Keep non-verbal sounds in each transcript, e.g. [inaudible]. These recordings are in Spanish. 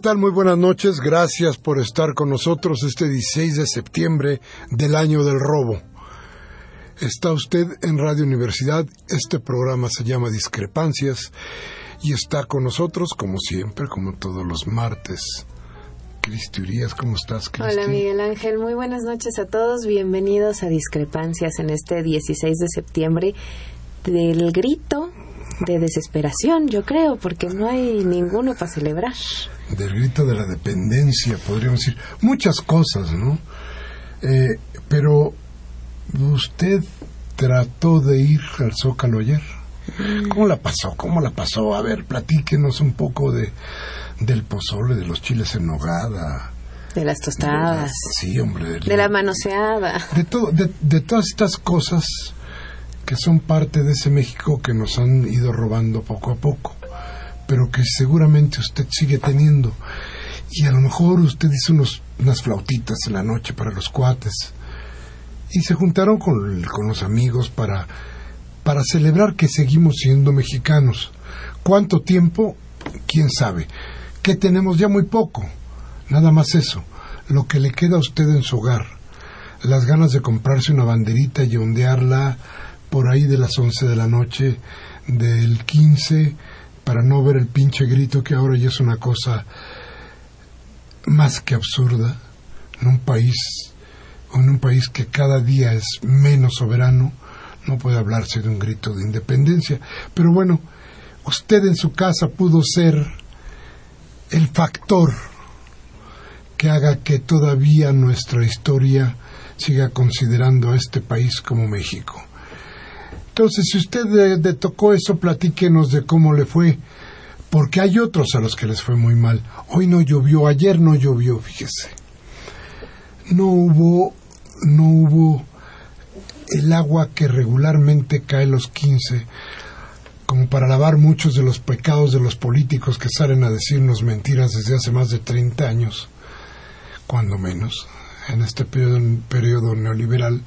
Tal? Muy buenas noches. Gracias por estar con nosotros este 16 de septiembre del año del robo. Está usted en Radio Universidad. Este programa se llama Discrepancias y está con nosotros, como siempre, como todos los martes. Cristi Urias, ¿cómo estás, Cristi? Hola, Miguel Ángel. Muy buenas noches a todos. Bienvenidos a Discrepancias en este 16 de septiembre del grito de desesperación, yo creo, porque no hay ninguno para celebrar. Del grito de la dependencia, podríamos decir. Muchas cosas, ¿no? Eh, pero usted trató de ir al Zócalo ayer. ¿Cómo la pasó? ¿Cómo la pasó? A ver, platíquenos un poco de del pozole, de los chiles en nogada. De las tostadas. sí, hombre. De, de la manoseada. De, todo, de, de todas estas cosas que son parte de ese México que nos han ido robando poco a poco, pero que seguramente usted sigue teniendo. Y a lo mejor usted hizo unos, unas flautitas en la noche para los cuates. Y se juntaron con, con los amigos para, para celebrar que seguimos siendo mexicanos. ¿Cuánto tiempo? ¿Quién sabe? Que tenemos ya muy poco. Nada más eso. Lo que le queda a usted en su hogar. Las ganas de comprarse una banderita y ondearla por ahí de las 11 de la noche del 15 para no ver el pinche grito que ahora ya es una cosa más que absurda en un país en un país que cada día es menos soberano no puede hablarse de un grito de independencia. Pero bueno usted en su casa pudo ser el factor que haga que todavía nuestra historia siga considerando a este país como México entonces, si usted le, tocó eso, platíquenos de cómo le fue, porque hay otros a los que les fue muy mal. Hoy no llovió, ayer no llovió, fíjese. No hubo, no hubo el agua que regularmente cae los 15, como para lavar muchos de los pecados de los políticos que salen a decirnos mentiras desde hace más de 30 años, cuando menos, en este periodo, periodo neoliberal,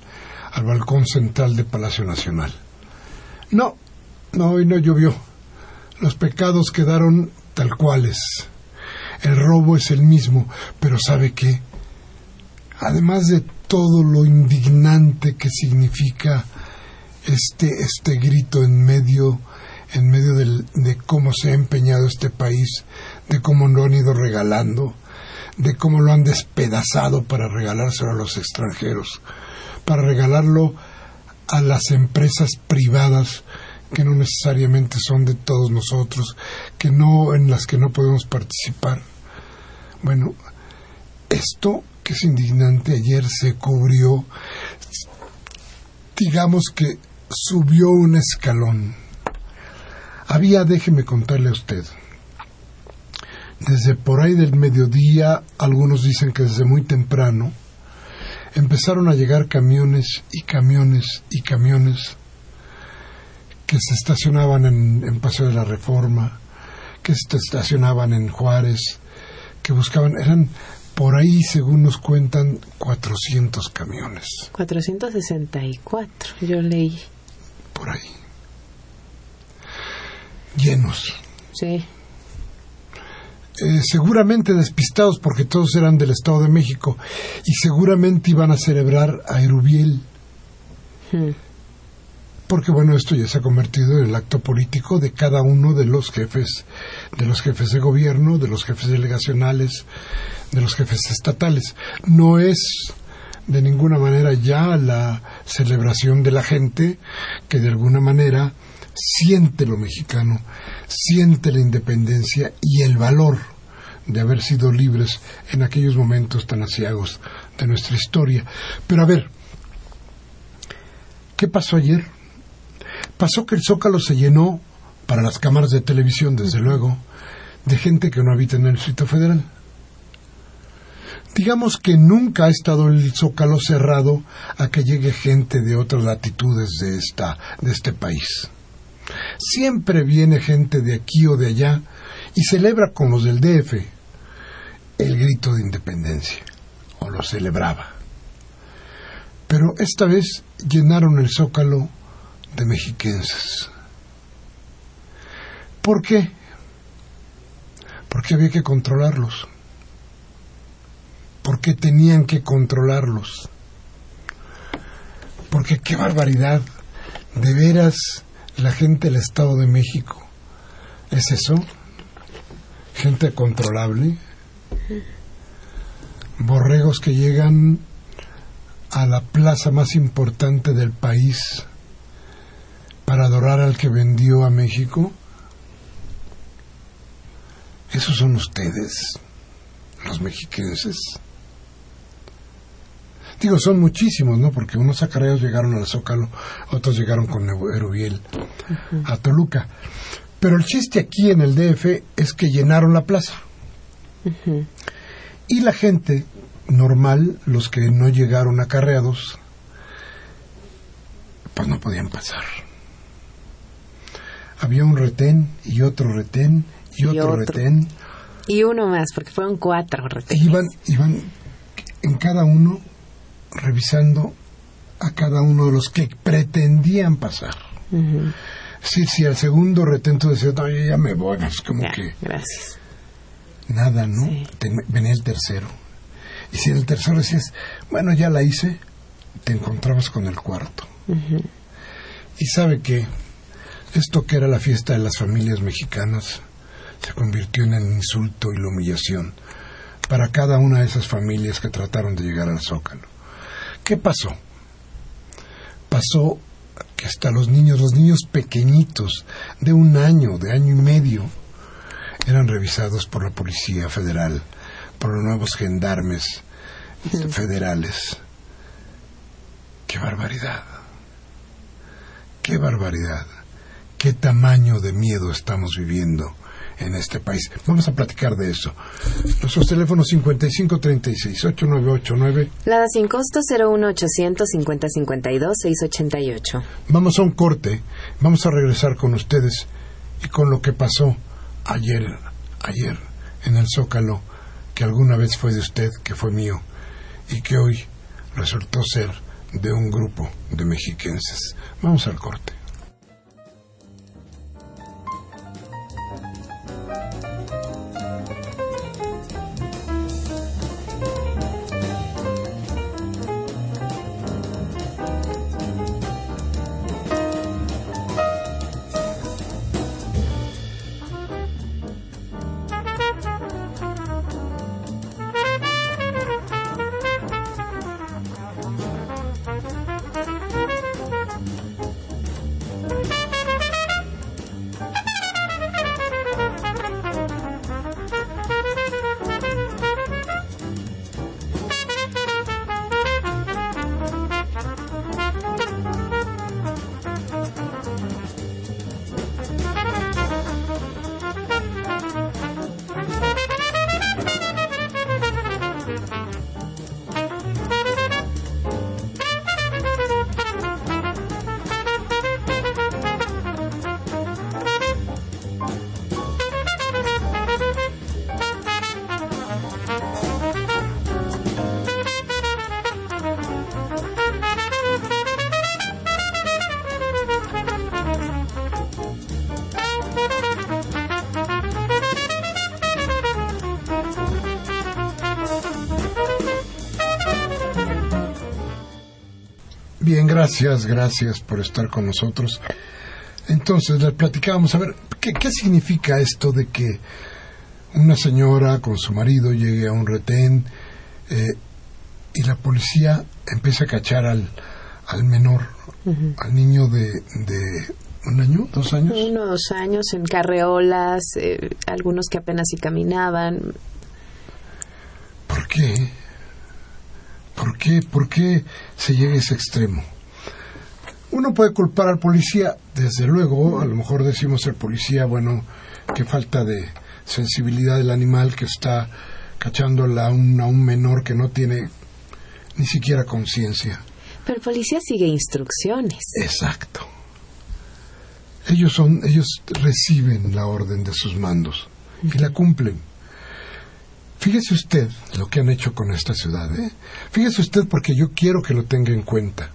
al balcón central de Palacio Nacional. No, no, hoy no llovió. Los pecados quedaron tal cuales. El robo es el mismo, pero ¿sabe qué? Además de todo lo indignante que significa este, este grito en medio, en medio de cómo se ha empeñado este país, de cómo lo han ido regalando, de cómo lo han despedazado para regalárselo a los extranjeros, para regalarlo a las empresas privadas que no necesariamente son de todos nosotros, que no en las que no podemos participar. Bueno, esto que es indignante ayer se cubrió, digamos que subió un escalón. Había, déjeme contarle a usted, desde por ahí del mediodía, algunos dicen que desde muy temprano, empezaron a llegar camiones y camiones y camiones que se estacionaban en, Paseo de la Reforma, que se estacionaban en Juárez, que buscaban, eran por ahí, según nos cuentan, 400 camiones. 464, yo leí. Por ahí. Llenos. Sí. Eh, seguramente despistados porque todos eran del Estado de México y seguramente iban a celebrar a Erubiel. Hmm. porque bueno, esto ya se ha convertido en el acto político de cada uno de los jefes, de los jefes de gobierno, de los jefes delegacionales, de los jefes estatales. No es de ninguna manera ya la celebración de la gente que de alguna manera siente lo mexicano, siente la independencia y el valor de haber sido libres en aquellos momentos tan asiagos de nuestra historia. Pero a ver, ¿qué pasó ayer? Pasó que el Zócalo se llenó, para las cámaras de televisión, desde luego, de gente que no habita en el Distrito Federal. Digamos que nunca ha estado el Zócalo cerrado a que llegue gente de otras latitudes de, esta, de este país. Siempre viene gente de aquí o de allá y celebra con los del DF el grito de independencia, o lo celebraba. Pero esta vez llenaron el zócalo de mexiquenses. ¿Por qué? Porque había que controlarlos. Porque tenían que controlarlos. Porque qué barbaridad. De veras, la gente del Estado de México. ¿Es eso? Gente controlable. Borregos que llegan a la plaza más importante del país para adorar al que vendió a México. ¿Esos son ustedes, los mexiquenses? Digo, son muchísimos, ¿no? Porque unos acarreos llegaron al Zócalo, otros llegaron con Erubiel a Toluca. Pero el chiste aquí en el DF es que llenaron la plaza. Y la gente normal, los que no llegaron acarreados, pues no podían pasar. Había un retén y otro retén y otro, retén. Y uno más, porque fueron cuatro retenes. Iban, iban en cada uno revisando a cada uno de los que pretendían pasar. Sí, sí, al segundo retento decía, no, yo ya me voy, es como que... Gracias. Nada, ¿no? venía el tercero. Y si el tercero decías, bueno, ya la hice, te encontrabas con el cuarto. Y sabe que esto que era la fiesta de las familias mexicanas se convirtió en el insulto y la humillación para cada una de esas familias que trataron de llegar al zócalo. ¿Qué pasó? Pasó que hasta los niños, los niños pequeñitos de un año, de año y medio, eran revisados por la Policía Federal, por los nuevos gendarmes federales. ¡Qué barbaridad! ¡Qué barbaridad! ¿Qué tamaño de miedo estamos viviendo en este país. Vamos a platicar de eso. Nuestros teléfonos 5536-8989. Lada sin costo 01800 5052 688. Vamos a un corte. Vamos a regresar con ustedes y con lo que pasó ayer, ayer en el Zócalo, que alguna vez fue de usted, que fue mío, y que hoy resultó ser de un grupo de mexiquenses. Vamos al corte. Gracias, gracias por estar con nosotros. Entonces, les platicábamos, a ver, ¿qué, qué significa esto de que una señora con su marido llegue a un retén eh, y la policía empieza a cachar al, al menor, al niño de, de un año, dos años? Unos años en carreolas, eh, algunos que apenas si caminaban. ¿Por qué? ¿Por qué? ¿Por qué se llega a ese extremo? Uno puede culpar al policía, desde luego, a lo mejor decimos el policía, bueno, qué falta de sensibilidad del animal que está cachándola a un, a un menor que no tiene ni siquiera conciencia. Pero el policía sigue instrucciones. Exacto. Ellos son, ellos reciben la orden de sus mandos y la cumplen. Fíjese usted lo que han hecho con esta ciudad. ¿eh? Fíjese usted porque yo quiero que lo tenga en cuenta.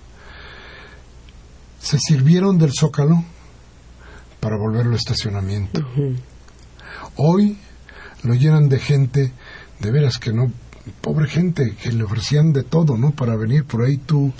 Se sirvieron del zócalo para volverlo estacionamiento. Hoy lo llenan de gente, de veras que no, pobre gente, que le ofrecían de todo, ¿no? Para venir por ahí tú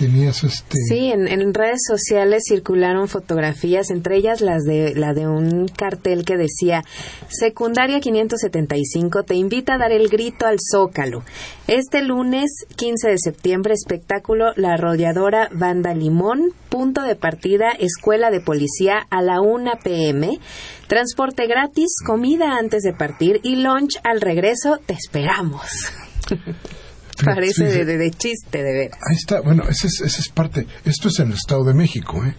este Sí, en, en redes sociales circularon fotografías, entre ellas las de la de un cartel que decía Secundaria 575 te invita a dar el grito al Zócalo. Este lunes 15 de septiembre espectáculo La Arrolladora Banda Limón, punto de partida Escuela de Policía a la 1 pm, transporte gratis, comida antes de partir y lunch al regreso. Te esperamos. [laughs] [laughs] Parece de, de- de chiste, de ver. Ahí está, bueno, esa es, esa es parte. Esto es en el Estado de México, ¿eh?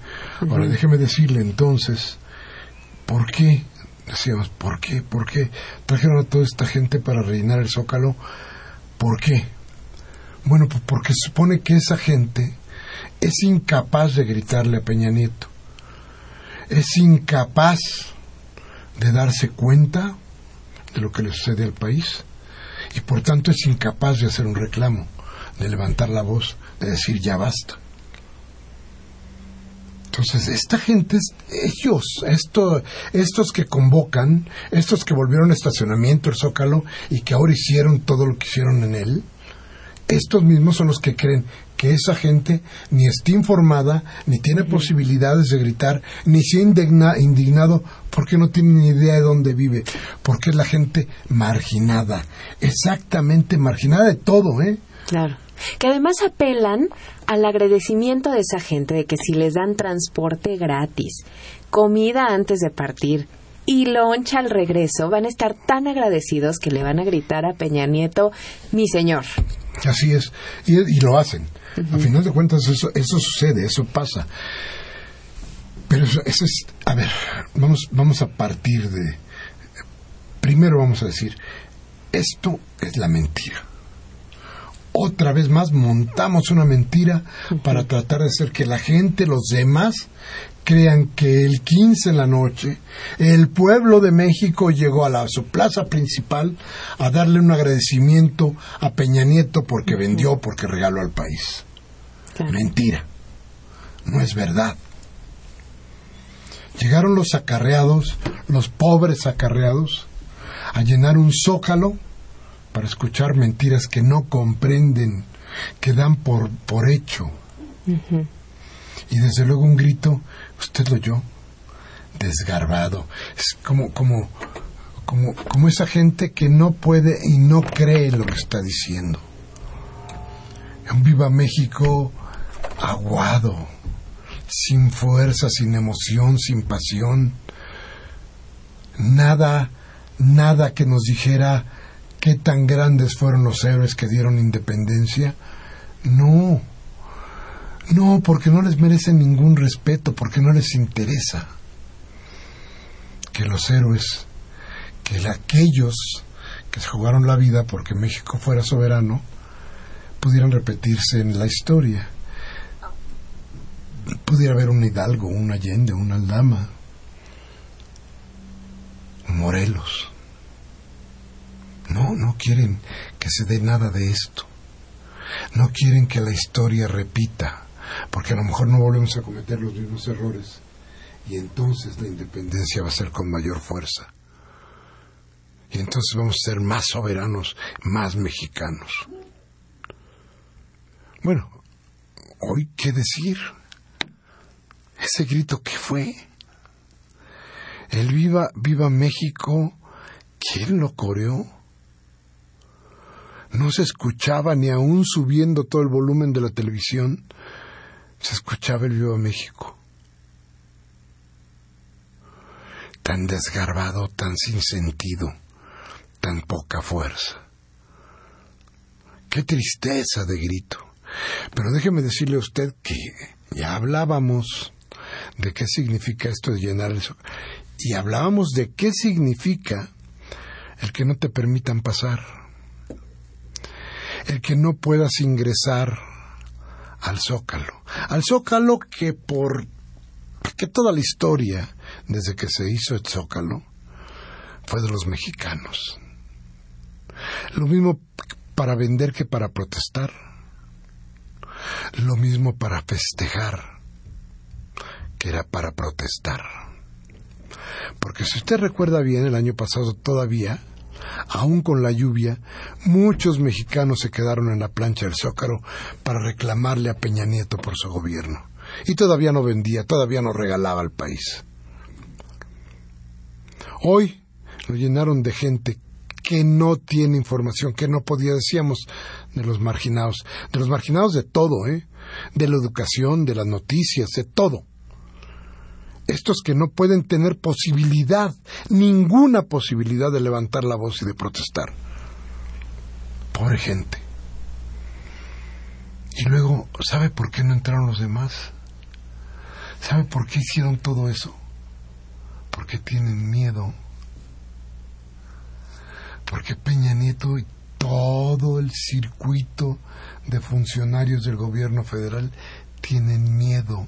Ahora déjeme decirle entonces, ¿por qué? Decíamos, ¿por qué? ¿Por qué trajeron a toda esta gente para rellenar el zócalo? ¿Por qué? Bueno, pues porque se supone que esa gente es incapaz de gritarle a Peña Nieto. Es incapaz de darse cuenta de lo que le sucede al país y por tanto es incapaz de hacer un reclamo, de levantar la voz, de decir ya basta. Entonces, esta gente, ellos, esto, estos que convocan, estos que volvieron estacionamiento el Zócalo y que ahora hicieron todo lo que hicieron en él, estos mismos son los que creen que esa gente ni está informada, ni tiene posibilidades de gritar, ni se indigna- indignado porque no tiene ni idea de dónde vive, porque es la gente marginada, exactamente marginada de todo, ¿eh? Claro. Que además apelan al agradecimiento de esa gente de que si les dan transporte gratis, comida antes de partir y loncha al regreso, van a estar tan agradecidos que le van a gritar a Peña Nieto, mi señor. Así es, y, y lo hacen. A final de cuentas, eso, eso sucede, eso pasa. Pero eso, eso es, a ver, vamos, vamos a partir de, primero vamos a decir, esto es la mentira. Otra vez más montamos una mentira para tratar de hacer que la gente, los demás, crean que el 15 en la noche el pueblo de México llegó a la, su plaza principal a darle un agradecimiento a Peña Nieto porque vendió, porque regaló al país. Claro. Mentira. No es verdad. Llegaron los acarreados, los pobres acarreados, a llenar un zócalo para escuchar mentiras que no comprenden, que dan por, por hecho. Y desde luego un grito, usted lo oyó, desgarbado. Es como, como, como, como esa gente que no puede y no cree lo que está diciendo. Un viva México aguado, sin fuerza, sin emoción, sin pasión. Nada, nada que nos dijera qué tan grandes fueron los héroes que dieron independencia. No, no, porque no les merecen ningún respeto, porque no les interesa que los héroes, que aquellos que se jugaron la vida porque México fuera soberano, pudieran repetirse en la historia. Pudiera haber un Hidalgo, un Allende, un Aldama, un Morelos. No, no quieren que se dé nada de esto. No quieren que la historia repita, porque a lo mejor no volvemos a cometer los mismos errores y entonces la independencia va a ser con mayor fuerza. Y entonces vamos a ser más soberanos, más mexicanos. Bueno, hoy, ¿qué decir? Ese grito que fue. El viva, viva México, ¿quién lo coreó? No se escuchaba ni aún subiendo todo el volumen de la televisión, se escuchaba el viva México. Tan desgarbado, tan sin sentido, tan poca fuerza. Qué tristeza de grito. Pero déjeme decirle a usted que ya hablábamos de qué significa esto de llenar eso. Y hablábamos de qué significa el que no te permitan pasar, el que no puedas ingresar al zócalo, al zócalo que por que toda la historia desde que se hizo el zócalo fue de los mexicanos. Lo mismo para vender que para protestar. Lo mismo para festejar que era para protestar. Porque si usted recuerda bien, el año pasado todavía, aún con la lluvia, muchos mexicanos se quedaron en la plancha del Zócalo para reclamarle a Peña Nieto por su gobierno. Y todavía no vendía, todavía no regalaba al país. Hoy lo llenaron de gente que no tiene información, que no podía, decíamos, de los marginados, de los marginados de todo, ¿eh? de la educación, de las noticias, de todo. Estos que no pueden tener posibilidad, ninguna posibilidad de levantar la voz y de protestar. Pobre gente. Y luego, ¿sabe por qué no entraron los demás? ¿Sabe por qué hicieron todo eso? Porque tienen miedo porque Peña Nieto y todo el circuito de funcionarios del gobierno federal tienen miedo.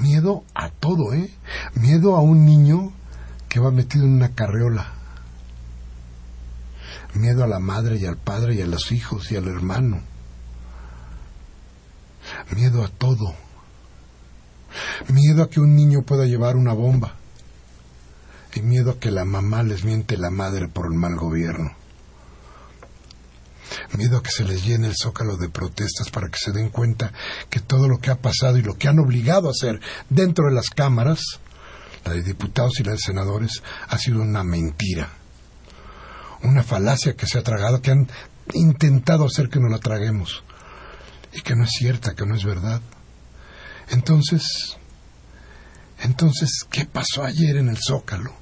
Miedo a todo, ¿eh? Miedo a un niño que va metido en una carreola. Miedo a la madre y al padre y a los hijos y al hermano. Miedo a todo. Miedo a que un niño pueda llevar una bomba y miedo a que la mamá les miente la madre por el mal gobierno. Miedo a que se les llene el zócalo de protestas para que se den cuenta que todo lo que ha pasado y lo que han obligado a hacer dentro de las cámaras, la de diputados y la de senadores, ha sido una mentira. Una falacia que se ha tragado, que han intentado hacer que no la traguemos. Y que no es cierta, que no es verdad. Entonces, entonces, ¿qué pasó ayer en el Zócalo?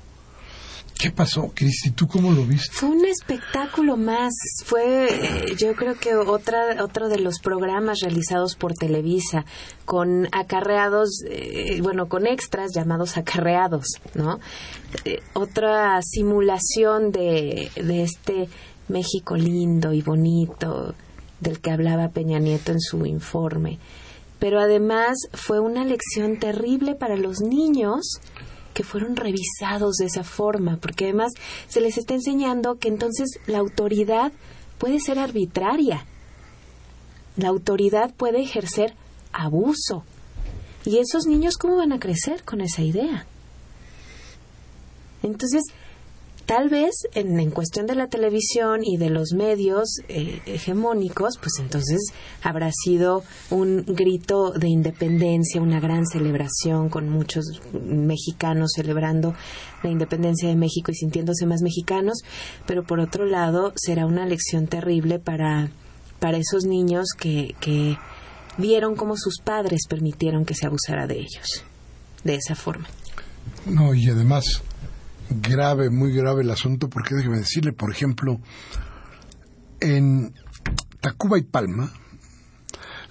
¿Qué pasó, Cristi? ¿Tú cómo lo viste? Fue un espectáculo más. Fue, eh, yo creo que otra, otro de los programas realizados por Televisa con acarreados, eh, bueno, con extras llamados acarreados, ¿no? Eh, otra simulación de, de este México lindo y bonito del que hablaba Peña Nieto en su informe. Pero además fue una lección terrible para los niños que fueron revisados de esa forma, porque además se les está enseñando que entonces la autoridad puede ser arbitraria. La autoridad puede ejercer abuso. ¿Y esos niños cómo van a crecer con esa idea? Entonces, tal vez en, cuestión de la televisión y de los medios eh, hegemónicos, pues entonces habrá sido un grito de independencia, una gran celebración con muchos mexicanos celebrando la independencia de México y sintiéndose más mexicanos, pero por otro lado será una lección terrible para, para esos niños que, que vieron cómo sus padres permitieron que se abusara de ellos de esa forma. No, y además grave, muy grave el asunto, porque déjeme decirle, por ejemplo, en Tacuba y Palma,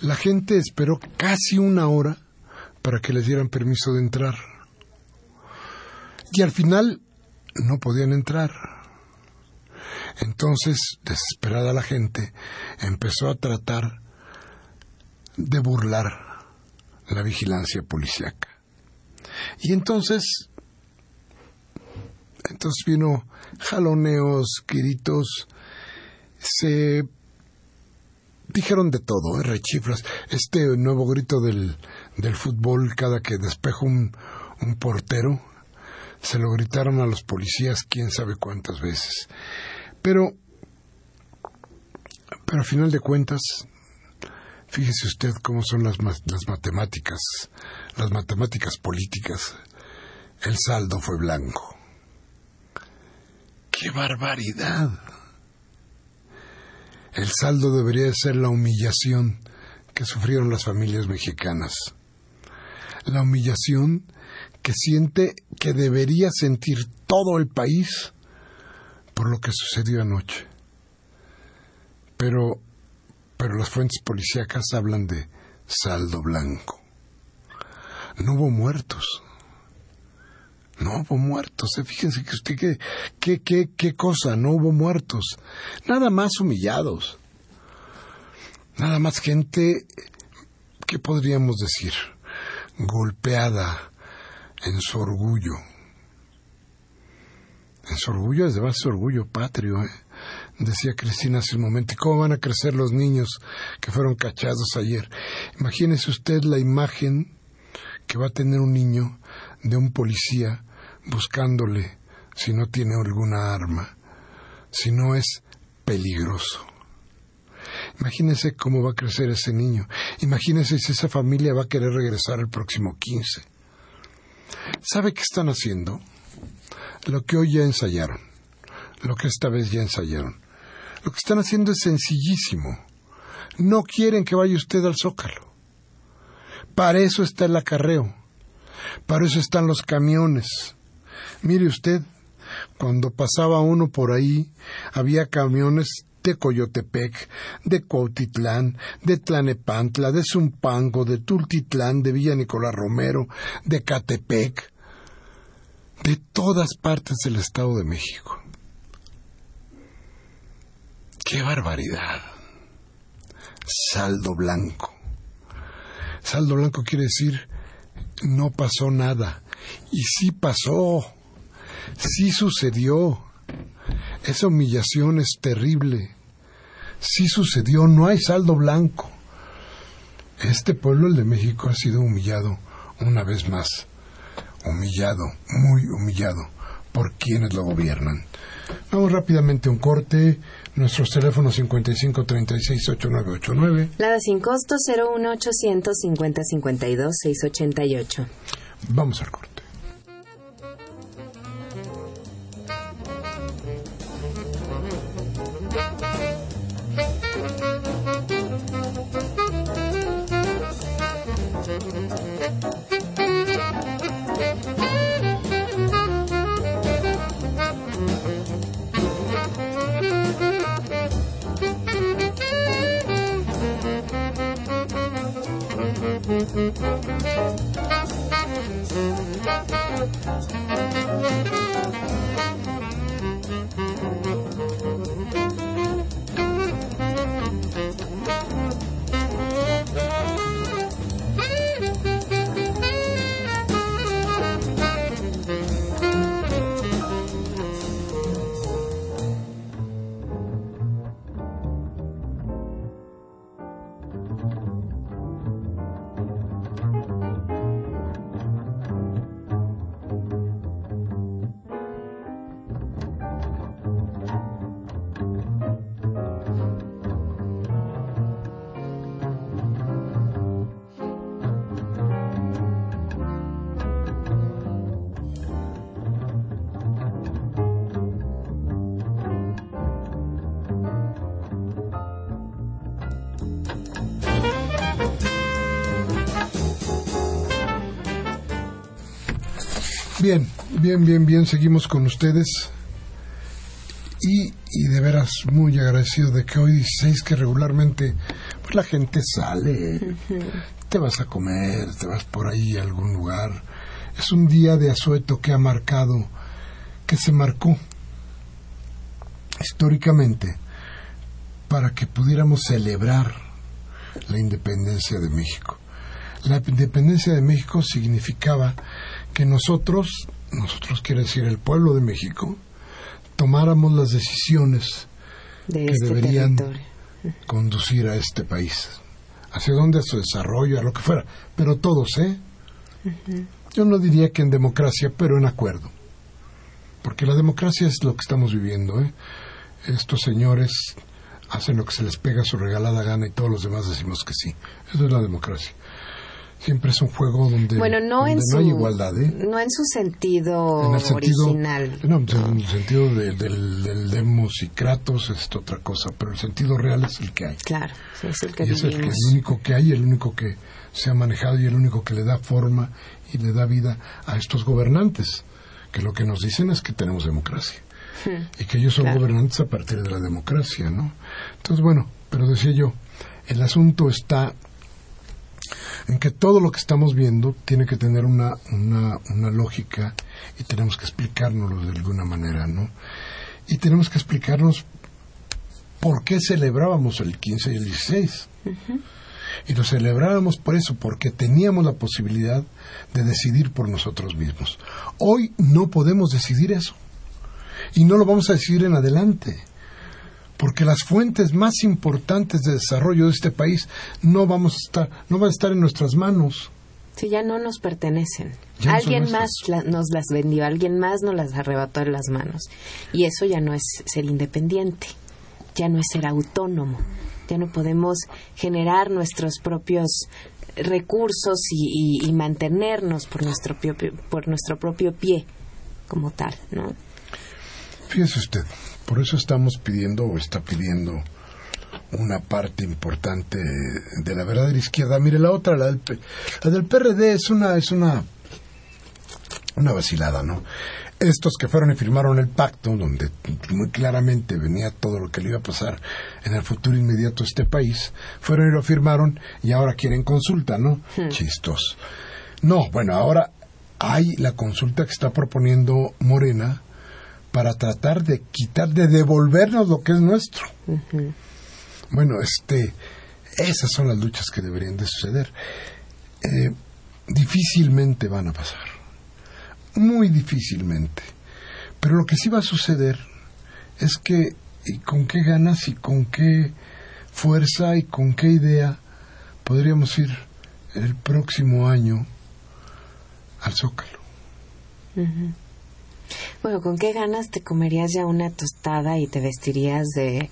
la gente esperó casi una hora para que les dieran permiso de entrar. Y al final no podían entrar. Entonces, desesperada la gente, empezó a tratar de burlar la vigilancia policíaca. Y entonces entonces vino jaloneos, gritos, se dijeron de todo, ¿eh? rechifras. Este nuevo grito del, del fútbol cada que despeja un, un portero, se lo gritaron a los policías quién sabe cuántas veces. Pero, pero a final de cuentas, Fíjese usted cómo son las, las matemáticas, las matemáticas políticas. El saldo fue blanco. ¡Qué barbaridad! El saldo debería ser la humillación que sufrieron las familias mexicanas. La humillación que siente que debería sentir todo el país por lo que sucedió anoche. Pero, pero las fuentes policíacas hablan de saldo blanco. No hubo muertos. No hubo muertos. ¿eh? Fíjense que usted qué, qué, qué, cosa, no hubo muertos. Nada más humillados. Nada más gente, ¿qué podríamos decir? Golpeada en su orgullo. En su orgullo, desde base orgullo patrio, ¿eh? decía Cristina hace un momento. ¿Y cómo van a crecer los niños que fueron cachados ayer? Imagínese usted la imagen que va a tener un niño de un policía buscándole si no tiene alguna arma, si no es peligroso. Imagínese cómo va a crecer ese niño. Imagínese si esa familia va a querer regresar el próximo 15. ¿Sabe qué están haciendo? Lo que hoy ya ensayaron, lo que esta vez ya ensayaron. Lo que están haciendo es sencillísimo. No quieren que vaya usted al zócalo. Para eso está el acarreo. Para eso están los camiones. Mire usted, cuando pasaba uno por ahí, había camiones de Coyotepec, de Cuautitlán, de Tlanepantla, de Zumpango, de Tultitlán, de Villa Nicolás Romero, de Catepec, de todas partes del Estado de México. ¡Qué barbaridad! Saldo blanco. Saldo blanco quiere decir no pasó nada. Y sí pasó. Sí sucedió. Esa humillación es terrible. Sí sucedió, no hay saldo blanco. Este pueblo, el de México, ha sido humillado una vez más. Humillado, muy humillado por quienes lo gobiernan. Vamos rápidamente a un corte. Nuestros teléfonos 55 36 8989. La sin costo 01800 50 52 688. Vamos al corte. Bien, bien, bien, bien, seguimos con ustedes. Y, y de veras muy agradecido de que hoy 16 que regularmente pues la gente sale, te vas a comer, te vas por ahí a algún lugar. Es un día de asueto que ha marcado, que se marcó históricamente para que pudiéramos celebrar la independencia de México. La independencia de México significaba que nosotros, nosotros quiere decir el pueblo de México, tomáramos las decisiones De que este deberían territorio. conducir a este país, hacia dónde, a su desarrollo, a lo que fuera, pero todos, ¿eh? Yo no diría que en democracia, pero en acuerdo, porque la democracia es lo que estamos viviendo, ¿eh? Estos señores hacen lo que se les pega a su regalada gana y todos los demás decimos que sí. Eso es la democracia. Siempre es un juego donde, bueno, no, en no hay igualdad. ¿eh? No en su sentido, original. No, en el sentido del, y kratos es otra cosa, pero el sentido real es el que hay. Claro, es el que y es el, que, el único que hay, el único que se ha manejado y el único que le da forma y le da vida a estos gobernantes, que lo que nos dicen es que tenemos democracia y que ellos son gobernantes a partir de la democracia, ¿no? Entonces, bueno, pero decía yo, el asunto está en que todo lo que estamos viendo tiene que tener una, una, una lógica y tenemos que explicárnoslo de alguna manera, ¿no? Y tenemos que explicarnos por qué celebrábamos el 15 y el 16. Y lo celebrábamos por eso, porque teníamos la posibilidad de decidir por nosotros mismos. Hoy no podemos decidir eso y no lo vamos a decidir en adelante, porque las fuentes más importantes de desarrollo de este país no vamos a estar, no van a estar en nuestras manos. Sí, ya no nos pertenecen. alguien más nos las vendió, alguien más nos las arrebató en las manos. Y eso ya no es ser independiente, ya no es ser autónomo, ya no podemos generar nuestros propios recursos y, y mantenernos por nuestro, por nuestro propio pie como tal, ¿no? Fíjese usted, por eso estamos pidiendo o está pidiendo una parte importante de la verdadera izquierda. Mire, la otra, la del, la del PRD es una, es una, una vacilada, ¿no? Estos que fueron y firmaron el pacto, donde muy claramente venía todo lo que le iba a pasar en el futuro inmediato a este país, fueron y lo firmaron y ahora quieren consulta, ¿no? Hmm. Chistos. No, bueno, ahora hay la consulta que está proponiendo Morena, para tratar de quitar, de devolvernos lo que es nuestro. Bueno, este, esas son las luchas que deberían de suceder. Eh, difícilmente van a pasar, muy difícilmente. Pero lo que sí va a suceder es que, y con qué ganas y con qué fuerza y con qué idea podríamos ir el próximo año al Zócalo. Bueno, ¿con qué ganas te comerías ya una tostada y te vestirías de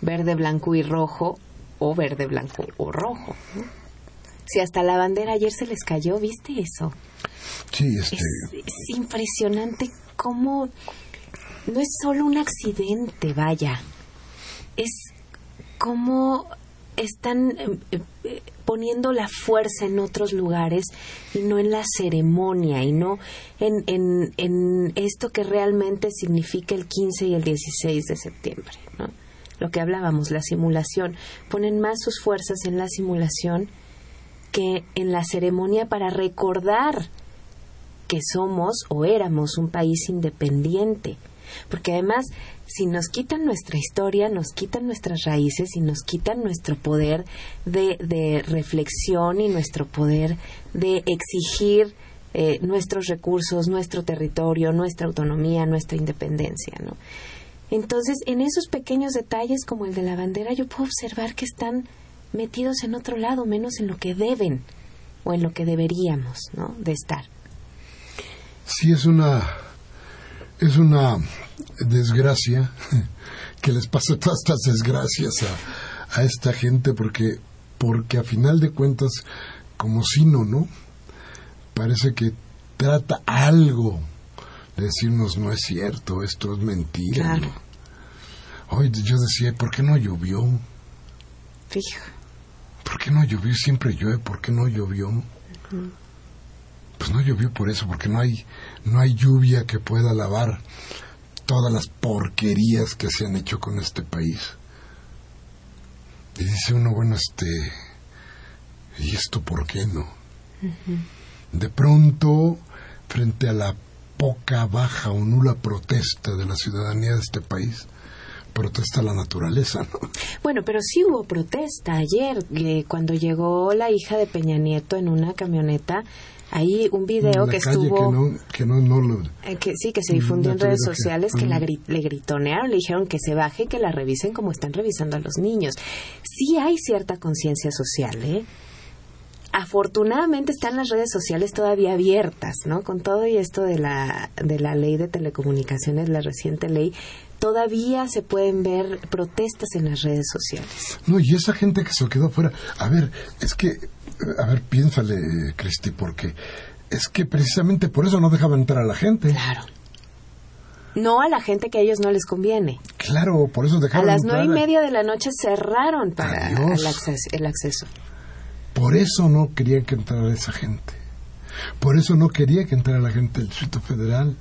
verde, blanco y rojo o verde, blanco o rojo? Si hasta la bandera ayer se les cayó, ¿viste eso? Sí, este... es, impresionante cómo no es solo un accidente, vaya. Es como están eh, eh, poniendo la fuerza en otros lugares y no en la ceremonia y no en, en, en esto que realmente significa el 15 y el 16 de septiembre. ¿no? Lo que hablábamos, la simulación. Ponen más sus fuerzas en la simulación que en la ceremonia para recordar que somos o éramos un país independiente. Porque además si nos quitan nuestra historia, nos quitan nuestras raíces y nos quitan nuestro poder de, de reflexión y nuestro poder de exigir eh, nuestros recursos, nuestro territorio, nuestra autonomía, nuestra independencia, ¿no? Entonces, en esos pequeños detalles como el de la bandera, yo puedo observar que están metidos en otro lado, menos en lo que deben o en lo que deberíamos, ¿no? De estar. Sí, es una es una desgracia [laughs] que les pase todas estas desgracias a, a esta gente porque porque a final de cuentas como no, ¿no? Parece que trata algo de decirnos no es cierto, esto es mentira. Hoy yo decía, ¿por qué no llovió? Fijo. ¿Por qué no llovió? Siempre llueve, ¿por qué no llovió? Pues no llovió por eso, porque no hay, no hay lluvia que pueda lavar todas las porquerías que se han hecho con este país. Y dice uno, bueno, este, ¿y esto por qué no? De pronto, frente a la poca, baja o nula protesta de la ciudadanía de este país, protesta la naturaleza, ¿no? Bueno, pero sí hubo protesta ayer, eh, cuando llegó la hija de Peña Nieto en una camioneta Hay un video que estuvo que no, no, lo, eh, que sí que se difundió en redes sociales que, la le gritonearon le dijeron que se baje y que la revisen como están revisando a los niños. Sí hay cierta conciencia social eh afortunadamente están las redes sociales todavía abiertas, ¿no? Con todo y esto de la, de la ley de telecomunicaciones, la reciente ley, todavía se pueden ver protestas en las redes sociales. No, y esa gente que se quedó fuera, a ver, es que, a ver, piénsale, Cristi, porque es que precisamente por eso no dejaban entrar a la gente. Claro. No a la gente que a ellos no les conviene. Claro, por eso dejaron A las nueve y media de la noche cerraron para el acceso, el acceso. Por eso no querían que entrara esa gente. Por eso no quería que entrara la gente del Distrito Federal.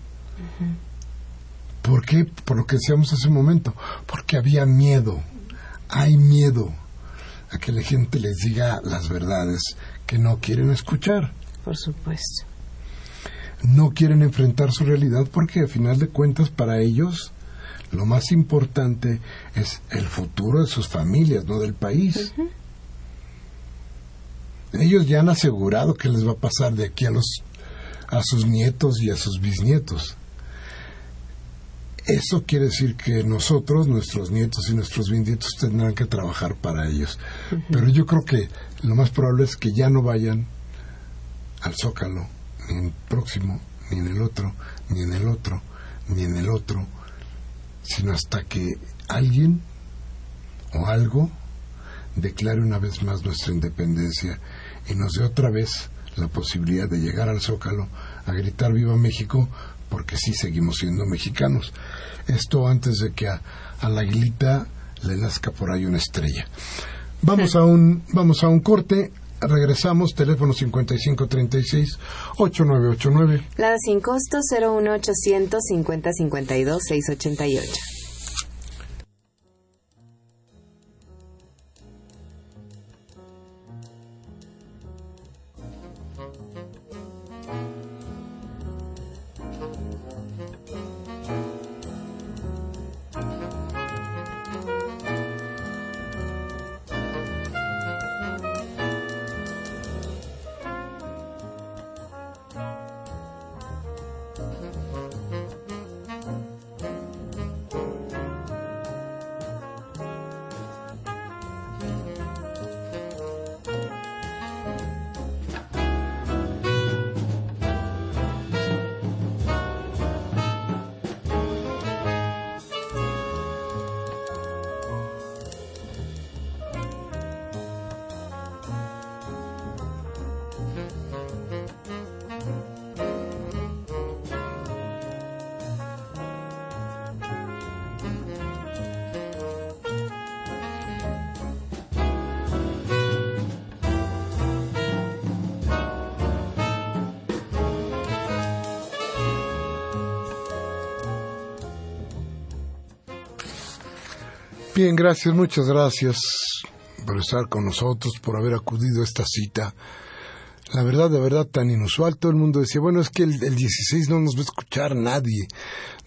¿Por qué? Por lo que decíamos hace un momento. Porque había miedo. Hay miedo a que la gente les diga las verdades que no quieren escuchar. Por supuesto. No quieren enfrentar su realidad porque, a final de cuentas, para ellos lo más importante es el futuro de sus familias, no del país. Ellos ya han asegurado que les va a pasar de aquí a los a sus nietos y a sus bisnietos. Eso quiere decir que nosotros, nuestros nietos y nuestros bisnietos tendrán que trabajar para ellos. Pero yo creo que lo más probable es que ya no vayan al Zócalo, ni en el próximo, ni en el otro, ni en el otro, ni en el otro, sino hasta que alguien o algo declare una vez más nuestra independencia y nos dé otra vez la posibilidad de llegar al Zócalo a gritar viva México porque sí seguimos siendo mexicanos. Esto antes de que a, a la aguilita le nazca por ahí una estrella. Vamos a un, vamos a un corte, regresamos, teléfono 5536-8989. La sin costo 01800 50 52 688. Bien, gracias, muchas gracias por estar con nosotros, por haber acudido a esta cita. La verdad, de verdad, tan inusual. Todo el mundo decía, bueno, es que el, el 16 no nos va a escuchar nadie.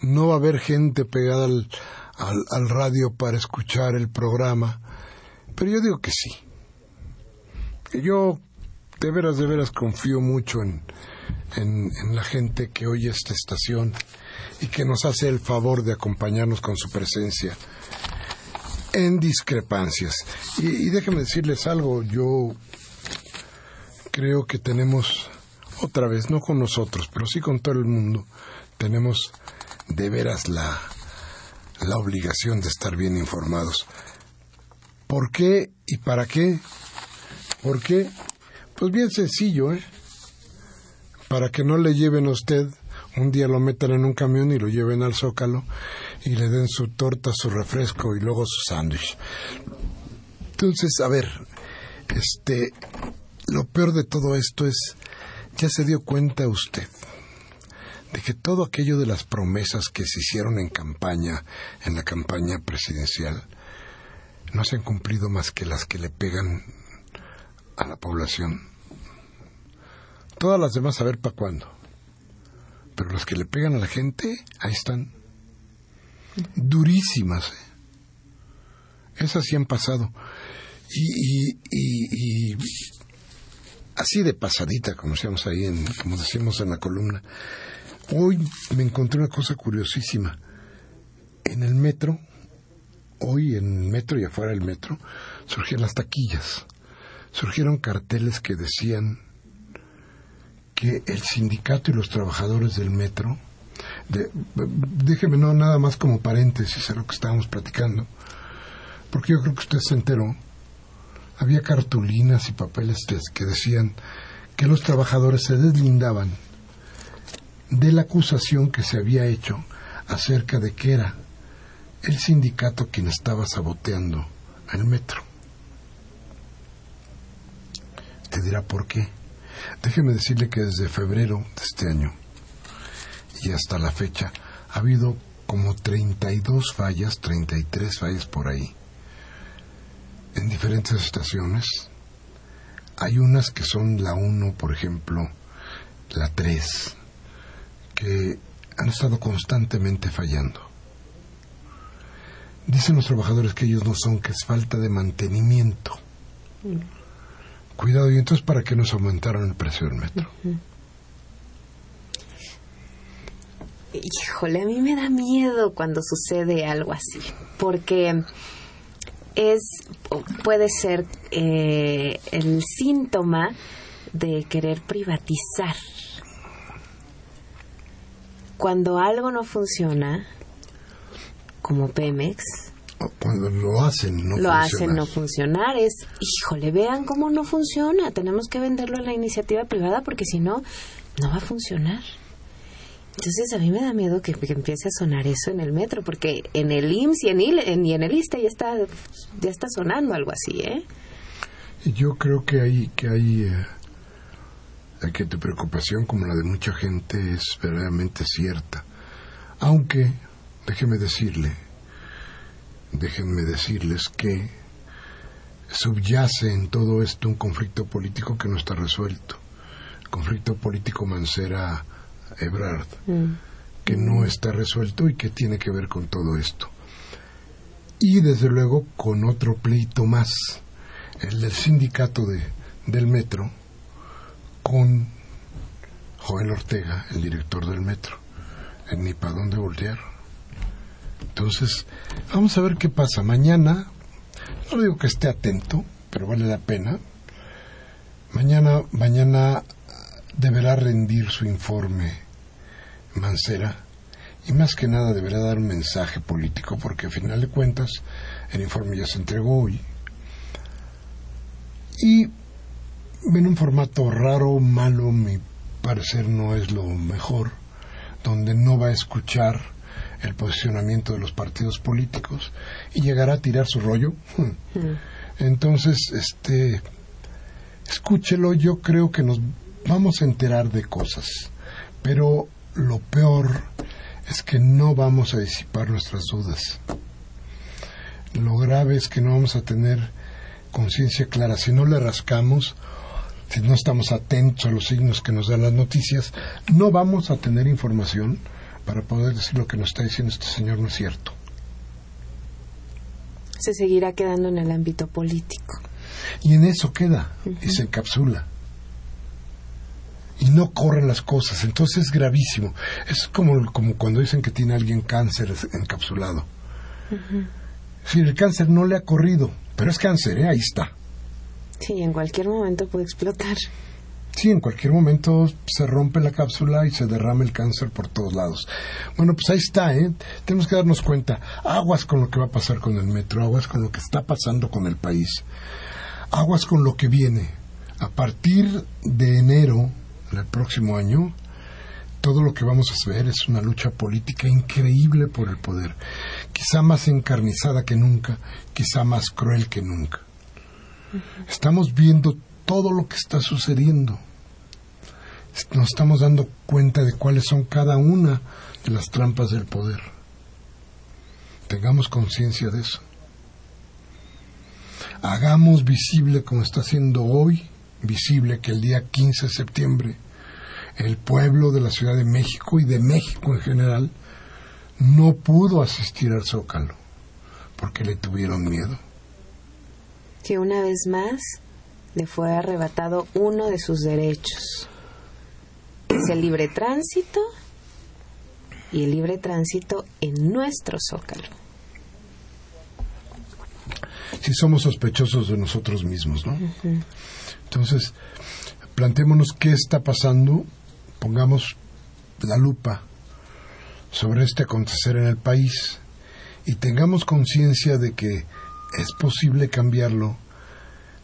No va a haber gente pegada al, al, radio para escuchar el programa. Pero yo digo que sí. Yo de veras, de veras confío mucho en, en la gente que oye esta estación y que nos hace el favor de acompañarnos con su presencia en discrepancias. Y, y déjenme decirles algo, yo creo que tenemos, otra vez, no con nosotros, pero sí con todo el mundo, tenemos de veras la, la obligación de estar bien informados. ¿Por qué y para qué? ¿Por qué? Pues bien sencillo, ¿eh? Para que no le lleven a usted, un día lo metan en un camión y lo lleven al zócalo y le den su torta, su refresco y luego su sándwich. Entonces, a ver, este, lo peor de todo esto es, ya se dio cuenta usted de que todo aquello de las promesas que se hicieron en campaña, en la campaña presidencial, no se han cumplido más que las que le pegan a la población. Todas las demás a ver para cuándo. Pero las que le pegan a la gente, ahí están. Durísimas. Esas sí han pasado. Y, y, y, y así de pasadita, como decíamos ahí, en, como decíamos en la columna. Hoy me encontré una cosa curiosísima. En el metro, hoy en el metro y afuera del metro, surgían las taquillas. surgieron carteles que decían que el sindicato y los trabajadores del metro, de, déjeme no nada más como paréntesis a lo que estábamos platicando, porque yo creo que usted se enteró, había cartulinas y papeles que decían que los trabajadores se deslindaban de la acusación que se había hecho acerca de que era el sindicato quien estaba saboteando al metro. Te dirá por qué. Déjeme decirle que desde febrero de este año y hasta la fecha ha habido como 32 fallas, 33 fallas por ahí, en diferentes estaciones. Hay unas que son la 1, por ejemplo, la 3, que han estado constantemente fallando. Dicen los trabajadores que ellos no son, que es falta de mantenimiento. Cuidado, y entonces, ¿para qué nos aumentaron el precio del metro? Híjole, a mí me da miedo cuando sucede algo así, porque es puede ser eh, el síntoma de querer privatizar. Cuando algo no funciona, como Pemex, cuando lo hacen no lo hacen no funcionar es híjole vean cómo no funciona tenemos que venderlo a la iniciativa privada porque si no no va a funcionar entonces a mí me da miedo que, empiece a sonar eso en el metro, porque en el IMSS y en, el, y en el ISTE ya está, ya está sonando algo así, ¿eh? Yo creo que hay, que hay, eh, que tu preocupación, como la de mucha gente, es verdaderamente cierta. Aunque, déjeme decirle, déjenme decirles que subyace en todo esto un conflicto político que no está resuelto. conflicto político Mancera Ebrard, mm. que no está resuelto y que tiene que ver con todo esto. Y desde luego con otro pleito más, el del sindicato de, del metro, con Joel Ortega, el director del metro, en ni para dónde voltear. Entonces, vamos a ver qué pasa. Mañana, no digo que esté atento, pero vale la pena. Mañana, mañana deberá rendir su informe Mancera y más que nada deberá dar un mensaje político porque a final de cuentas el informe ya se entregó hoy y en un formato raro, malo, mi parecer no es lo mejor, donde no va a escuchar el posicionamiento de los partidos políticos y llegará a tirar su rollo. Hmm. Entonces, este, escúchelo, yo creo que nos vamos a enterar de cosas, pero lo peor es que no vamos a disipar nuestras dudas. Lo grave es que no vamos a tener conciencia clara. Si no le rascamos, si no estamos atentos a los signos que nos dan las noticias, no vamos a tener información para poder decir lo que nos está diciendo este señor no es cierto. Se seguirá quedando en el ámbito político. Y en eso queda y se encapsula y no corren las cosas. Entonces es gravísimo. Es como, como cuando dicen que tiene alguien cáncer encapsulado. Si el cáncer no le ha corrido, pero es cáncer, ¿eh? ahí está. Sí, en cualquier momento puede explotar. Sí, en cualquier momento se rompe la cápsula y se derrama el cáncer por todos lados. Bueno, pues ahí está, ¿eh? Tenemos que darnos cuenta. Aguas con lo que va a pasar con el metro, aguas con lo que está pasando con el país, aguas con lo que viene. A partir de enero el próximo año, todo lo que vamos a ver es una lucha política increíble por el poder, quizá más encarnizada que nunca, quizá más cruel que nunca. Estamos viendo todo lo que está sucediendo. Nos estamos dando cuenta de cuáles son cada una de las trampas del poder. Tengamos conciencia de eso. Hagamos visible como está haciendo hoy visible que el día 15 de septiembre el pueblo de la Ciudad de México y de México en general no pudo asistir al Zócalo porque le tuvieron miedo. Que una vez más le fue arrebatado uno de sus derechos, es el libre tránsito y el libre tránsito en nuestro Zócalo. si somos sospechosos de nosotros mismos, ¿no? Entonces, planteémonos qué está pasando, pongamos la lupa sobre este acontecer en el país y tengamos conciencia de que es posible cambiarlo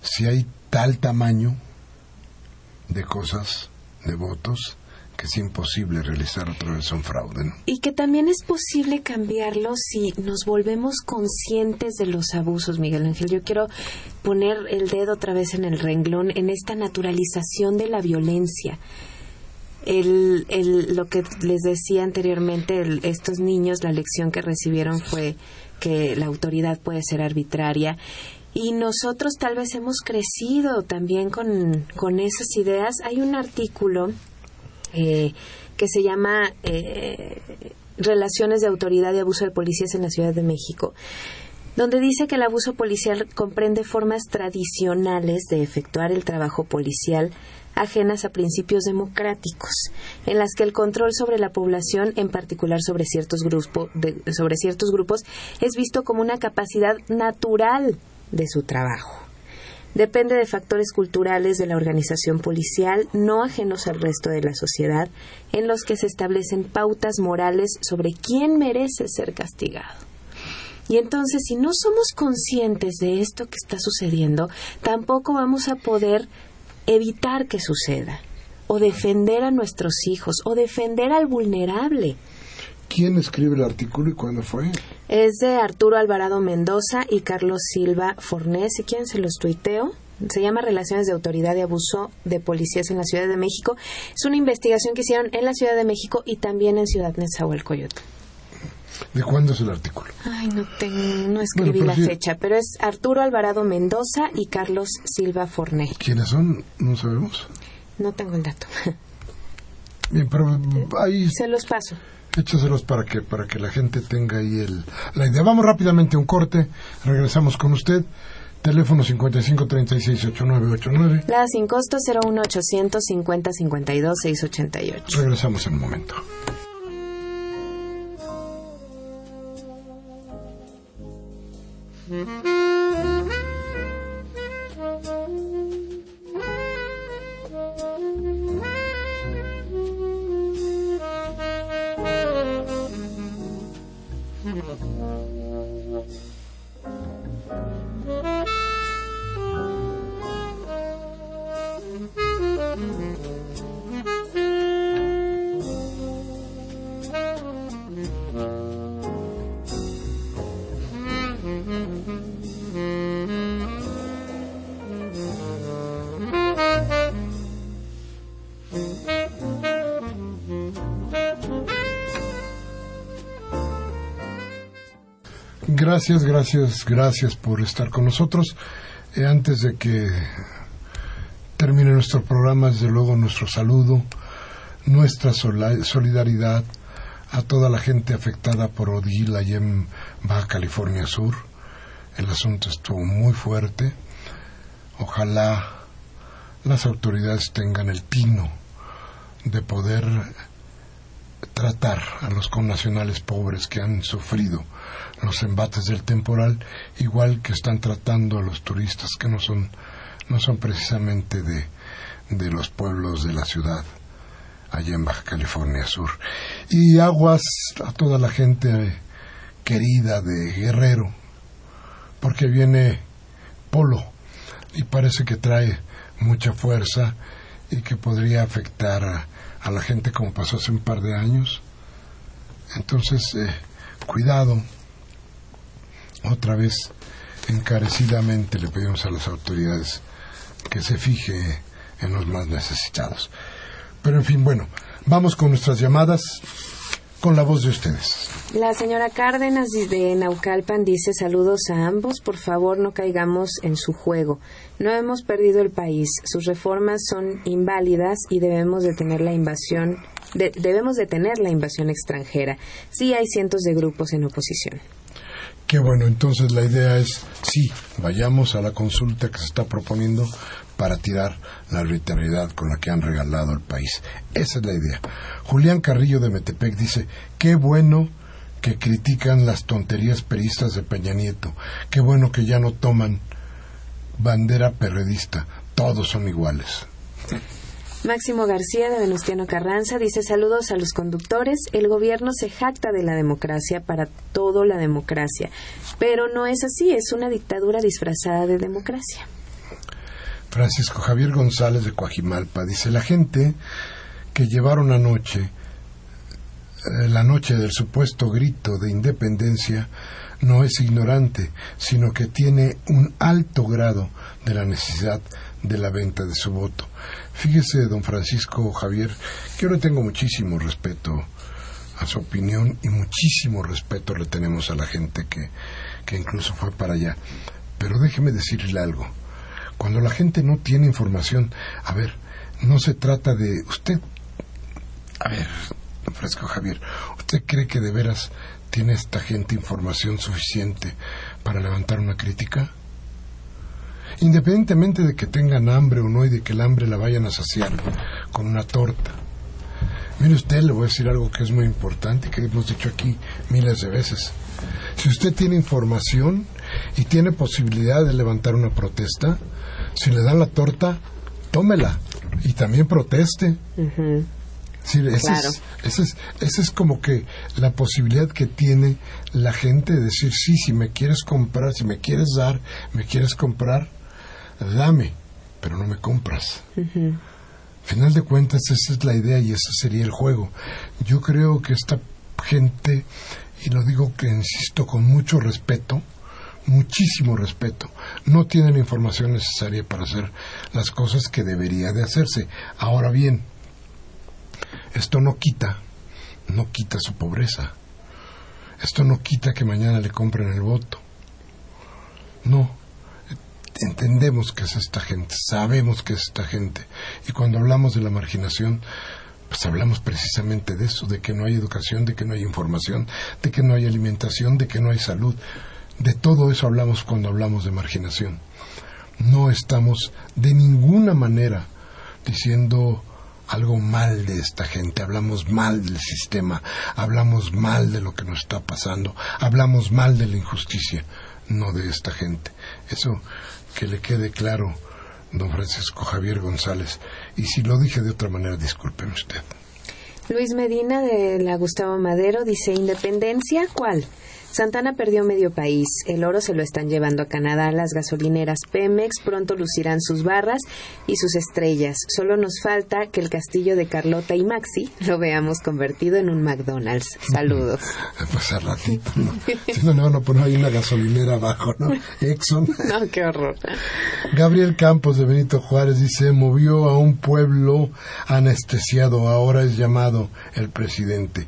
si hay tal tamaño de cosas, de votos, que es imposible realizar otra vez un fraude. ¿no? Y que también es posible cambiarlo si nos volvemos conscientes de los abusos, Miguel Ángel. Yo quiero poner el dedo otra vez en el renglón, en esta naturalización de la violencia. El, el, lo que les decía anteriormente, estos niños, la lección que recibieron fue que la autoridad puede ser arbitraria y nosotros tal vez hemos crecido también con, con esas ideas. Hay un artículo eh, que se llama eh, Relaciones de Autoridad y Abuso de Policías en la Ciudad de México, donde dice que el abuso policial comprende formas tradicionales de efectuar el trabajo policial ajenas a principios democráticos, en las que el control sobre la población, en particular sobre ciertos, grupos, sobre ciertos grupos, es visto como una capacidad natural de su trabajo. Depende de factores culturales de la organización policial, no ajenos al resto de la sociedad, en los que se establecen pautas morales sobre quién merece ser castigado. Y entonces, si no somos conscientes de esto que está sucediendo, tampoco vamos a poder evitar que suceda, o defender a nuestros hijos, o defender al vulnerable. ¿Quién escribe el artículo y cuándo fue? Es de Arturo Alvarado Mendoza y Carlos Silva Fornés. ¿Y quién se los tuiteo? Se llama Relaciones de Autoridad y Abuso de Policías en la Ciudad de México. Es una investigación que hicieron en la Ciudad de México y también en Ciudad Nezahualcóyotl. ¿De cuándo es el artículo? Ay, no, no escribí la fecha, pero es Arturo Alvarado Mendoza y Carlos Silva Forné. ¿Quiénes son? No sabemos. No tengo el dato. Bien, pero ahí... Se los paso. Échaselos para que, para que la gente tenga ahí el, la idea. Vamos rápidamente a un corte, regresamos con usted. Teléfono 55368989. La sin costo 01800 50 52 688. Regresamos en un momento. Bible. Gracias, gracias, gracias por estar con nosotros. Eh, antes de que termine nuestro programa, desde luego nuestro saludo, nuestra solidaridad a toda la gente afectada por Odil allá en Baja California Sur. El asunto estuvo muy fuerte. Ojalá las autoridades tengan el tino de poder tratar a los connacionales pobres que han sufrido los embates del temporal, igual que están tratando a los turistas que no son, no son precisamente de, de los pueblos de la ciudad, allá en Baja California Sur. Y aguas a toda la gente querida de Guerrero, porque viene Polo y parece que trae mucha fuerza y que podría afectar a, a la gente como pasó hace un par de años. Entonces, eh, cuidado otra vez, encarecidamente le pedimos a las autoridades que se fije en los más necesitados. Pero en fin, bueno, vamos con nuestras llamadas con la voz de ustedes. La señora Cárdenas de Naucalpan dice saludos a ambos, por favor no caigamos en su juego. No hemos perdido el país, sus reformas son inválidas y debemos detener la invasión, debemos detener la invasión extranjera. Sí hay cientos de grupos en oposición. Qué bueno, entonces la idea es, sí, vayamos a la consulta que se está proponiendo para tirar la arbitrariedad con la que han regalado el país. Esa es la idea. Julián Carrillo de Metepec dice, qué bueno que critican las tonterías peristas de Peña Nieto. Qué bueno que ya no toman bandera perredista. Todos son iguales. Máximo García de Venustiano Carranza dice saludos a los conductores. El gobierno se jacta de la democracia para todo la democracia, pero no es así, es una dictadura disfrazada de democracia. Francisco Javier González de Coajimalpa dice la gente que llevaron anoche eh, la noche del supuesto grito de independencia no es ignorante, sino que tiene un alto grado de la necesidad de la venta de su voto. Fíjese, don Francisco Javier, que yo le tengo muchísimo respeto a su opinión y muchísimo respeto le tenemos a la gente que, que incluso fue para allá. Pero déjeme decirle algo. Cuando la gente no tiene información, a ver, no se trata de usted. A ver, Francisco Javier, ¿usted cree que de veras tiene esta gente información suficiente para levantar una crítica? independientemente de que tengan hambre o no y de que el hambre la vayan a saciar con una torta. Mire usted, le voy a decir algo que es muy importante, que hemos dicho aquí miles de veces. Si usted tiene información y tiene posibilidad de levantar una protesta, si le dan la torta, tómela y también proteste. sí, ese, es, ese, es, ese, es, como que la posibilidad que tiene la gente de decir, sí, si me quieres comprar, si me quieres dar, me quieres comprar, dame, pero no me compras. Final de cuentas, esa es la idea y ese sería el juego. Yo creo que esta gente, y lo digo que insisto con mucho respeto, muchísimo respeto, no tiene la información necesaria para hacer las cosas que debería de hacerse. Ahora bien, esto no quita, no quita su pobreza. Esto no quita que mañana le compren el voto. No, entendemos que es esta gente, sabemos que es esta gente. Y cuando hablamos de la marginación, pues hablamos precisamente de eso, de que no hay educación, de que no hay información, de que no hay alimentación, de que no hay salud. De todo eso hablamos cuando hablamos de marginación. No estamos de ninguna manera diciendo algo mal de esta gente, hablamos mal del sistema, hablamos mal de lo que nos está pasando, hablamos mal de la injusticia, no de esta gente. Eso que le quede claro, don Francisco Javier González. Y si lo dije de otra manera, discúlpeme usted. Luis Medina de la Gustavo Madero dice, ¿independencia cuál? Santana perdió medio país. El oro se lo están llevando a Canadá. Las gasolineras Pemex pronto lucirán sus barras y sus estrellas. Solo nos falta que el castillo de Carlota y Maxi lo veamos convertido en un McDonald's. Saludos. Pues a ratito, ¿no? Si no van a poner ahí una gasolinera abajo, ¿no? Exxon. [laughs] No, qué horror. Gabriel Campos de Benito Juárez dice, movió a un pueblo anestesiado, ahora es llamado el presidente.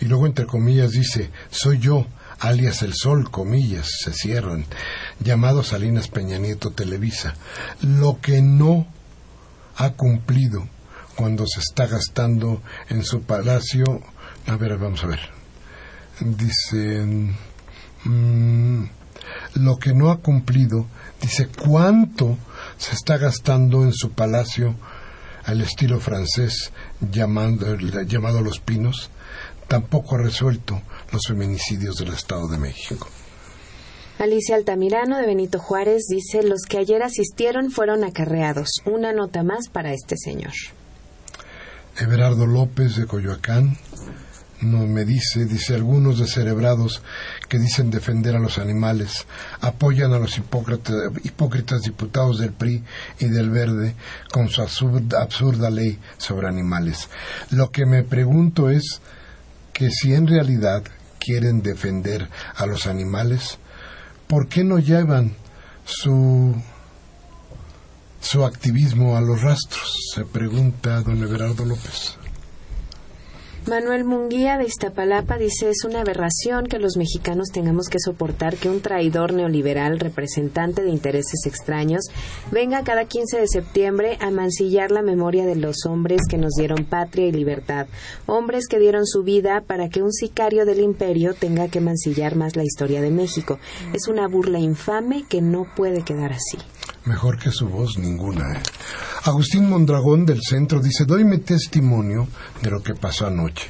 Y luego, entre comillas, dice, soy yo, alias el sol, comillas, se cierran, llamado Salinas Peña Nieto Televisa, lo que no ha cumplido cuando se está gastando en su palacio. A ver, vamos a ver. Dice, mm, lo que no ha cumplido, dice, ¿cuánto se está gastando en su palacio al estilo francés llamando, llamado Los Pinos? Tampoco ha resuelto los feminicidios del Estado de México. Alicia Altamirano de Benito Juárez dice, los que ayer asistieron fueron acarreados. Una nota más para este señor. Everardo López de Coyoacán no me dice, dice algunos descerebrados que dicen defender a los animales, apoyan a los hipócritas, diputados del PRI y del Verde con su absurda ley sobre animales. Lo que me pregunto es, que si en realidad quieren defender a los animales, ¿por qué no llevan su su activismo a los rastros? Se pregunta don Everardo López. Manuel Munguía de Iztapalapa dice es una aberración que los mexicanos tengamos que soportar que un traidor neoliberal representante de intereses extraños venga cada 15 de septiembre a mancillar la memoria de los hombres que nos dieron patria y libertad, hombres que dieron su vida para que un sicario del imperio tenga que mancillar más la historia de México. Es una burla infame que no puede quedar así. Mejor que su voz ninguna. ¿eh? Agustín Mondragón del centro dice, doyme testimonio de lo que pasó anoche.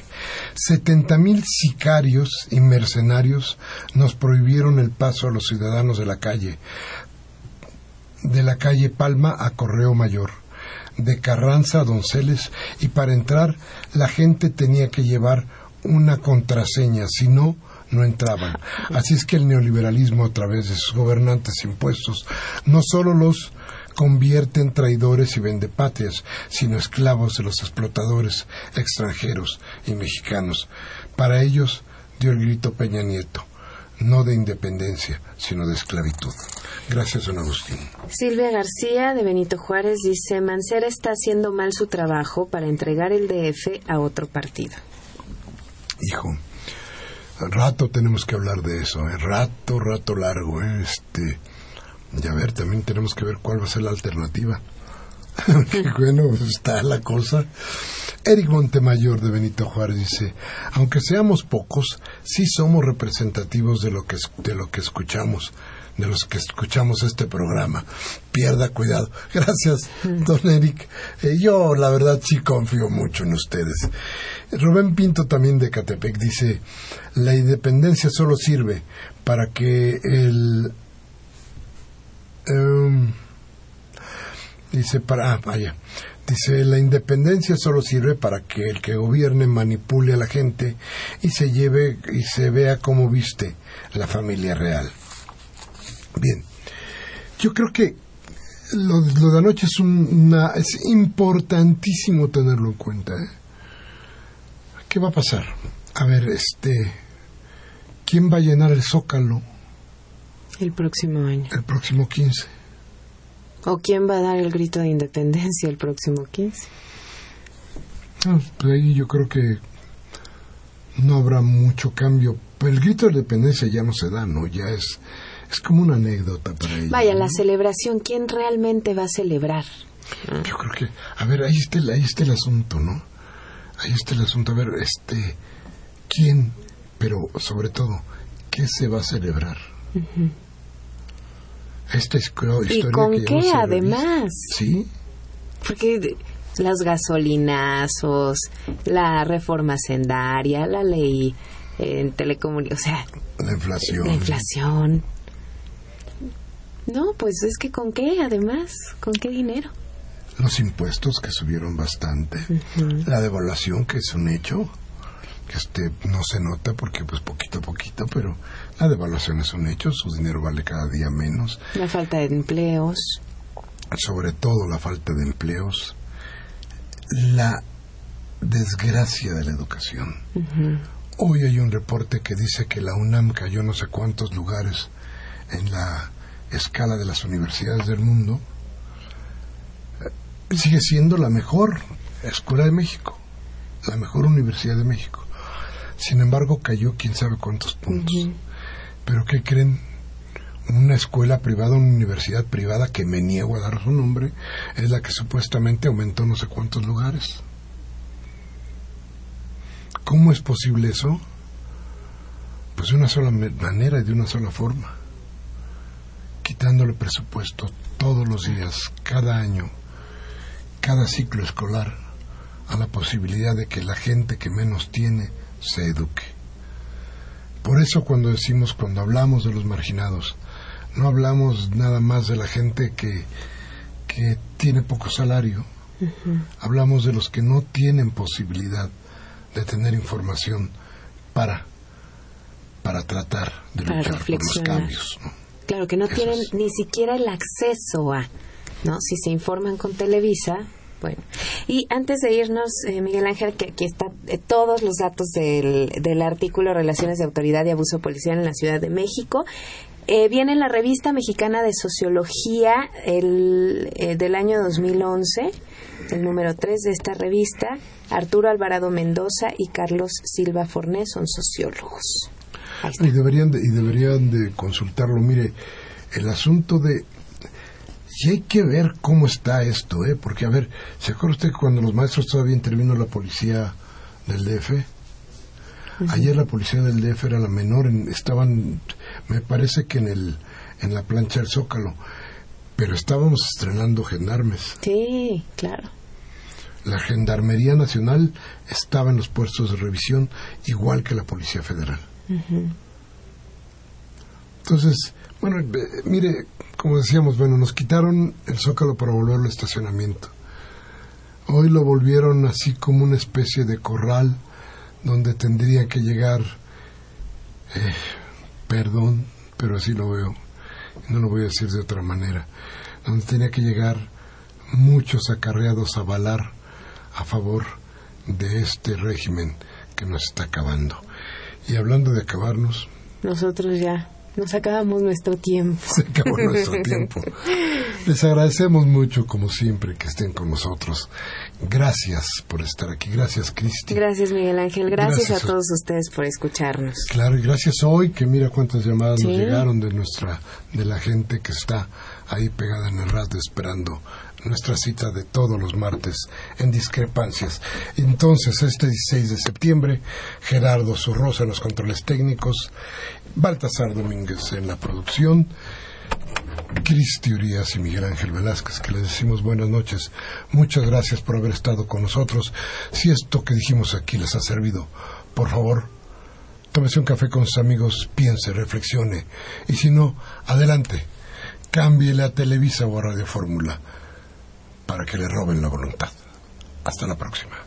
Setenta mil sicarios y mercenarios nos prohibieron el paso a los ciudadanos de la calle, de la calle Palma a Correo Mayor, de Carranza a Donceles, y para entrar la gente tenía que llevar una contraseña, si no, no entraban. Así es que el neoliberalismo, a través de sus gobernantes impuestos, no solo los convierte en traidores y vendepatrias, sino esclavos de los explotadores extranjeros y mexicanos. Para ellos dio el grito Peña Nieto, no de independencia, sino de esclavitud. Gracias, don Agustín. Silvia García de Benito Juárez dice, Mancera está haciendo mal su trabajo para entregar el DF a otro partido. Hijo, rato tenemos que hablar de eso, ¿eh? rato, rato largo. ¿eh? Este, y a ver, también tenemos que ver cuál va a ser la alternativa. [laughs] bueno, está la cosa. Eric Montemayor de Benito Juárez dice, aunque seamos pocos, sí somos representativos de lo que, de lo que escuchamos, de los que escuchamos este programa. Pierda cuidado. [laughs] Gracias, don Eric. Eh, yo, la verdad, sí confío mucho en ustedes. Rubén Pinto también de Catepec dice, la independencia solo sirve para que el Um, dice para ah, vaya. Dice la independencia solo sirve para que el que gobierne manipule a la gente y se lleve y se vea como viste la familia real bien. Yo creo que lo, de anoche es una es importantísimo tenerlo en cuenta ¿eh? qué va a pasar a ver este quién va a llenar el zócalo el próximo año. El próximo 15. ¿O quién va a dar el grito de independencia el próximo 15? Ah, pues ahí yo creo que no habrá mucho cambio. Pero el grito de independencia ya no se da, ¿no? Ya es, es como una anécdota para ellos. Vaya, la celebración, ¿quién realmente va a celebrar? Yo creo que, a ver, ahí está, ahí está el asunto, ¿no? Ahí está el asunto. A ver, este, ¿quién? Pero sobre todo, ¿qué se va a celebrar? Esta historia ¿Y con qué además? Sí. Porque los gasolinazos, la reforma sendaria, la ley en telecomunicaciones, o sea... La inflación. La inflación. No, pues es que con qué además, con qué dinero. Los impuestos que subieron bastante, la devaluación que es un hecho, que este no se nota porque pues poquito a poquito, pero la devaluación es un hecho, su dinero vale cada día menos. La falta de empleos. Sobre todo la falta de empleos. La desgracia de la educación. Hoy hay un reporte que dice que la UNAM cayó no sé cuántos lugares en la escala de las universidades del mundo. Sigue siendo la mejor escuela de México, la mejor universidad de México. Sin embargo, cayó quién sabe cuántos puntos. Pero ¿qué creen? Una escuela privada, una universidad privada que me niego a dar su nombre, es la que supuestamente aumentó no sé cuántos lugares. ¿Cómo es posible eso? Pues de una sola manera y de una sola forma. Quitándole presupuesto todos los días, cada año, cada ciclo escolar, a la posibilidad de que la gente que menos tiene se eduque. Por eso cuando decimos, cuando hablamos de los marginados, no hablamos nada más de la gente que, que tiene poco salario, hablamos de los que no tienen posibilidad de tener información para, para tratar de luchar por los cambios. Claro, que no tienen ni siquiera el acceso a, ¿no? Si se informan con Televisa, bueno, y antes de irnos, eh, Miguel Ángel, que aquí están eh, todos los datos del, del artículo Relaciones de Autoridad y Abuso Policial en la Ciudad de México. Eh, viene la revista mexicana de sociología el, del año 2011, el número 3 de esta revista. Arturo Alvarado Mendoza y Carlos Silva Fornés son sociólogos. Y deberían, y deberían de consultarlo. Mire, el asunto de y hay que ver cómo está esto, ¿eh? Porque, a ver, ¿se acuerda usted que cuando los maestros todavía intervino la policía del DF? Ayer la policía del DF era la menor, estaban, me parece que en, el, en la plancha del Zócalo. pero estábamos estrenando gendarmes. Sí, claro. La Gendarmería Nacional estaba en los puestos de revisión, igual que la Policía Federal. Entonces, bueno, eh, mire, como decíamos, bueno, nos quitaron el zócalo para volverlo a estacionamiento. Hoy lo volvieron así como una especie de corral donde tendría que llegar, eh, perdón, pero así lo veo, no lo voy a decir de otra manera, donde tenía que llegar muchos acarreados a balar a favor de este régimen que nos está acabando. Y hablando de acabarnos, Nosotros ya nos acabamos nuestro tiempo. se acabó nuestro [laughs] tiempo. Les agradecemos mucho, como siempre, que estén con nosotros. Gracias por estar aquí. Gracias, Cristi. Gracias, Miguel Ángel. Gracias, Gracias. a todos ustedes por escucharnos. Claro, y gracias hoy, que mira cuántas llamadas nos llegaron de nuestra, de la gente que está ahí pegada en el radio esperando nuestra cita de todos los martes en discrepancias. Entonces, este 16 de septiembre, Gerardo Zurrosa en los controles técnicos, Baltasar Domínguez en la producción, Cristi Urias y Miguel Ángel Velázquez, que les decimos buenas noches. Muchas gracias por haber estado con nosotros. Si esto que dijimos aquí les ha servido, por favor, tómese un café con sus amigos, piense, reflexione. Y si no, adelante, cámbiele a Televisa o a Radio Fórmula para que le roben la voluntad. Hasta la próxima.